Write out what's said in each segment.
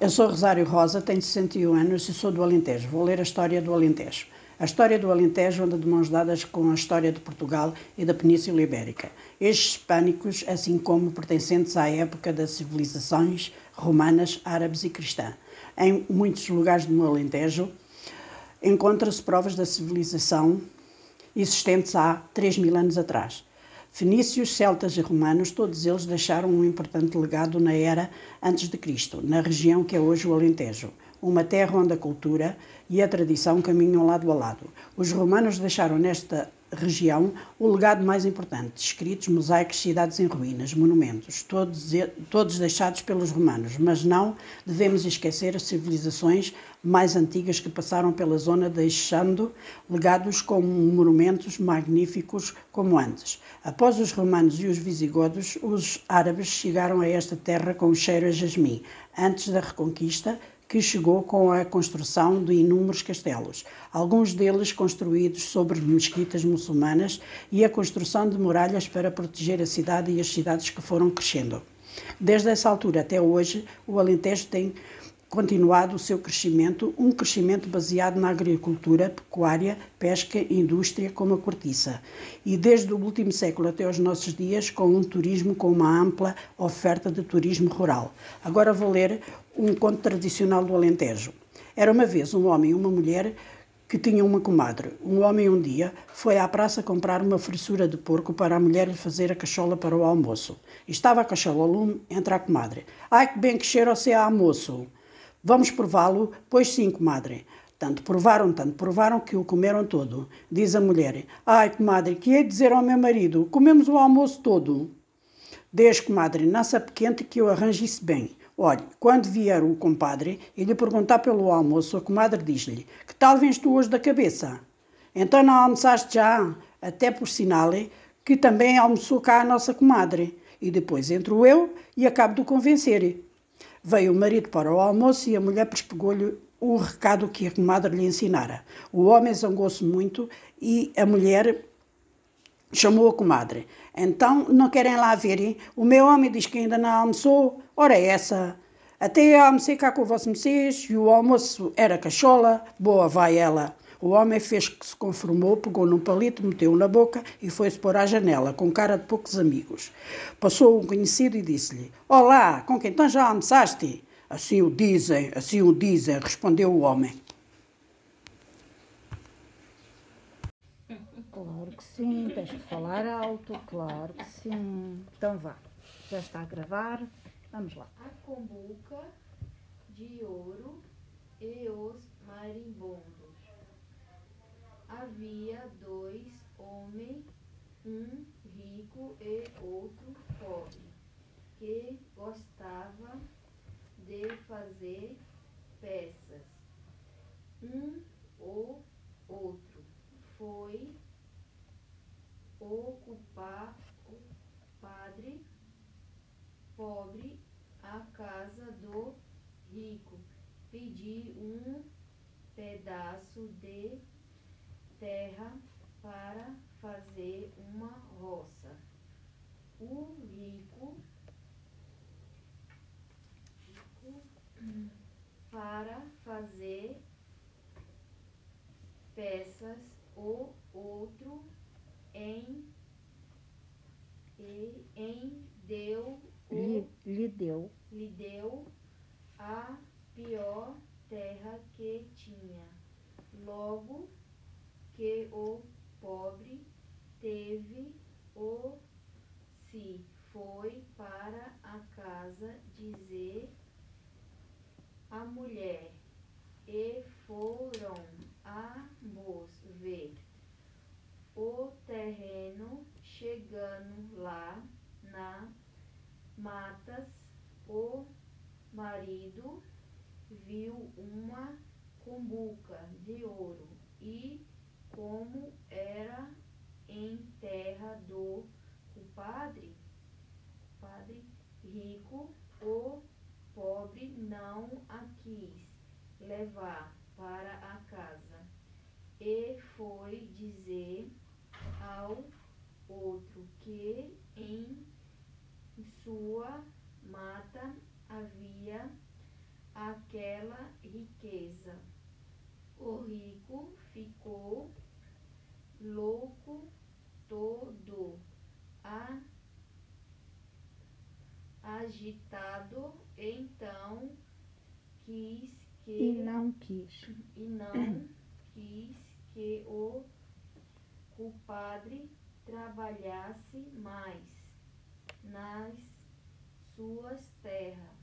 Eu sou Rosário Rosa, tenho 61 anos e sou do Alentejo. Vou ler a história do Alentejo. A história do Alentejo anda de mãos dadas com a história de Portugal e da Península Ibérica. Estes hispânicos, assim como pertencentes à época das civilizações romanas, árabes e cristã. Em muitos lugares do Alentejo encontram-se provas da civilização existentes há 3 mil anos atrás. Fenícios, celtas e romanos, todos eles deixaram um importante legado na era antes de Cristo, na região que é hoje o Alentejo, uma terra onde a cultura e a tradição caminham lado a lado. Os romanos deixaram nesta região o legado mais importante: escritos, mosaicos, cidades em ruínas, monumentos, todos, todos deixados pelos romanos. Mas não devemos esquecer as civilizações mais antigas que passaram pela zona, deixando legados como monumentos magníficos como antes. Após os romanos e os visigodos, os árabes chegaram a esta terra com o cheiro a jasmim. Antes da reconquista, que chegou com a construção de inúmeros castelos, alguns deles construídos sobre mesquitas muçulmanas e a construção de muralhas para proteger a cidade e as cidades que foram crescendo. Desde essa altura até hoje, o Alentejo tem continuado o seu crescimento, um crescimento baseado na agricultura, pecuária, pesca e indústria como a cortiça. E desde o último século até os nossos dias, com um turismo com uma ampla oferta de turismo rural. Agora vou ler um conto tradicional do Alentejo. Era uma vez um homem e uma mulher que tinham uma comadre. Um homem um dia foi à praça comprar uma fressura de porco para a mulher lhe fazer a cachola para o almoço. Estava a cachola ao lume, entra a comadre. Ai que bem que cheira você a almoço! Vamos prová-lo? Pois sim, comadre. Tanto provaram, tanto provaram que o comeram todo. Diz a mulher: Ai, comadre, que hei de dizer ao meu marido? Comemos o almoço todo. Deixe, comadre, não sabe quente que eu arranje isso bem. Olhe, quando vier o compadre e lhe perguntar pelo almoço, a comadre diz-lhe: Que tal vens tu hoje da cabeça? Então não almoçaste já? Até por sinal que também almoçou cá a nossa comadre. E depois entro eu e acabo de convencer. Veio o marido para o almoço e a mulher pespegou-lhe o recado que a comadre lhe ensinara. O homem zangou-se muito e a mulher chamou a comadre. Então, não querem lá verem? O meu homem diz que ainda não almoçou. Ora, é essa. Até almocei cá com vossos e o almoço era cachola. Boa vai ela. O homem fez que se conformou, pegou num palito, meteu na boca e foi-se pôr à janela, com cara de poucos amigos. Passou um conhecido e disse-lhe: Olá, com quem então já almoçaste? Assim o dizem, assim o dizem, respondeu o homem. Claro que sim, tens que falar alto, claro que sim. Então vá, já está a gravar, vamos lá. A combuca de ouro e os marimbondos havia dois homens, um rico e outro pobre, que gostava de fazer peças. Um ou outro foi ocupar o padre pobre a casa do rico, pedir um pedaço de terra para fazer uma roça. O rico, para fazer peças, o outro em, e, em deu o, lhe, lhe deu lhe deu a pior terra que tinha. Logo que o pobre teve o se foi para a casa dizer a mulher e foram ambos ver o terreno chegando lá na matas. O marido viu uma cumbuca de ouro como era em terra do padre, padre rico, o pobre não a quis levar para a casa e foi dizer ao outro que em sua mata havia aquela riqueza. O rico ficou louco todo, a, agitado, então quis que E não quis. e não quis que o compadre trabalhasse mais nas suas terras.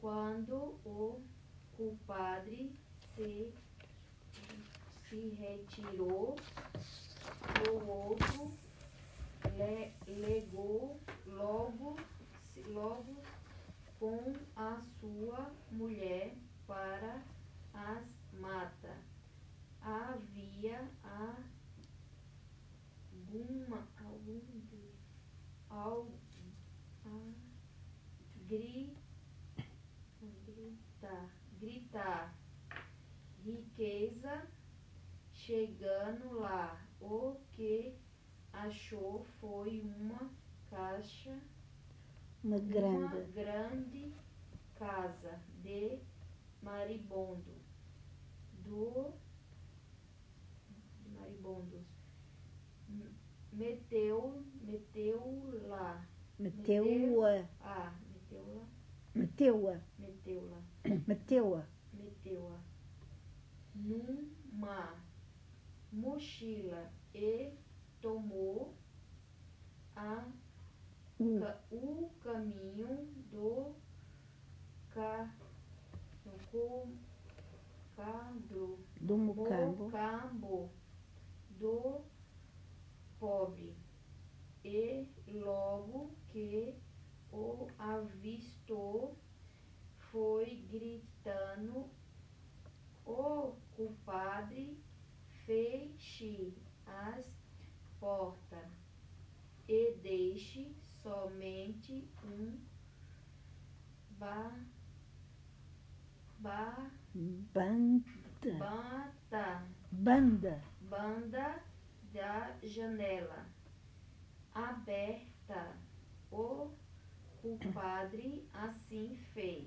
Quando o compadre se, se retirou, o outro le, legou logo, logo com a sua mulher para as matas. Havia alguma, algum, al, a, gri, gritar, gritar, riqueza chegando lá. O que achou foi uma caixa Uma uma grande. grande casa de maribondo do de maribondos meteu meteu lá Meteu-a. ah Meteu-a. meteu lá Meteu-a. meteu-a numa mochila e tomou a O ca- o caminho do ca, do cadro, do mocambo. mocambo do pobre. E logo que o avistou, foi gritando, o compadre feche as portas e deixe somente um ba, ba, Banda. bata, Banda. banda da janela aberta. O compadre assim fez.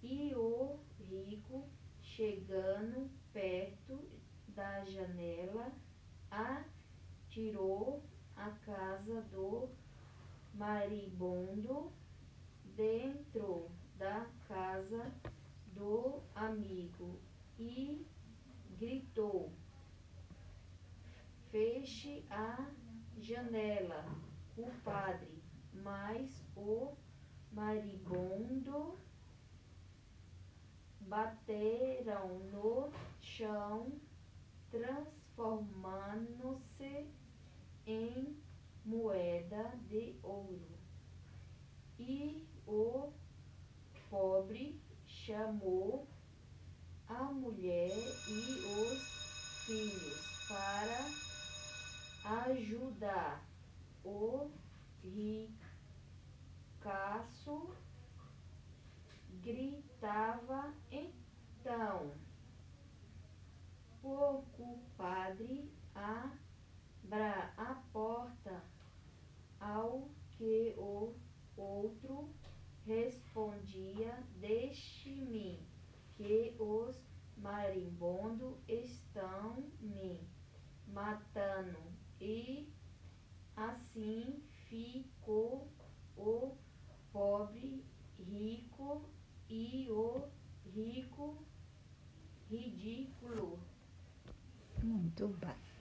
E o rico, chegando perto da janela, atirou a casa do maribondo dentro da casa do amigo e gritou: Feche a janela, compadre. Mas o maribondo bateram no chão, transformando-se em moeda de ouro. E o pobre chamou a mulher e os filhos para ajudar o ricaço gritava então compadre abra a porta ao que o outro respondia deixe-me que os marimbondos estão me matando e assim ficou o pobre rico e o rico ridículo. Muito bem.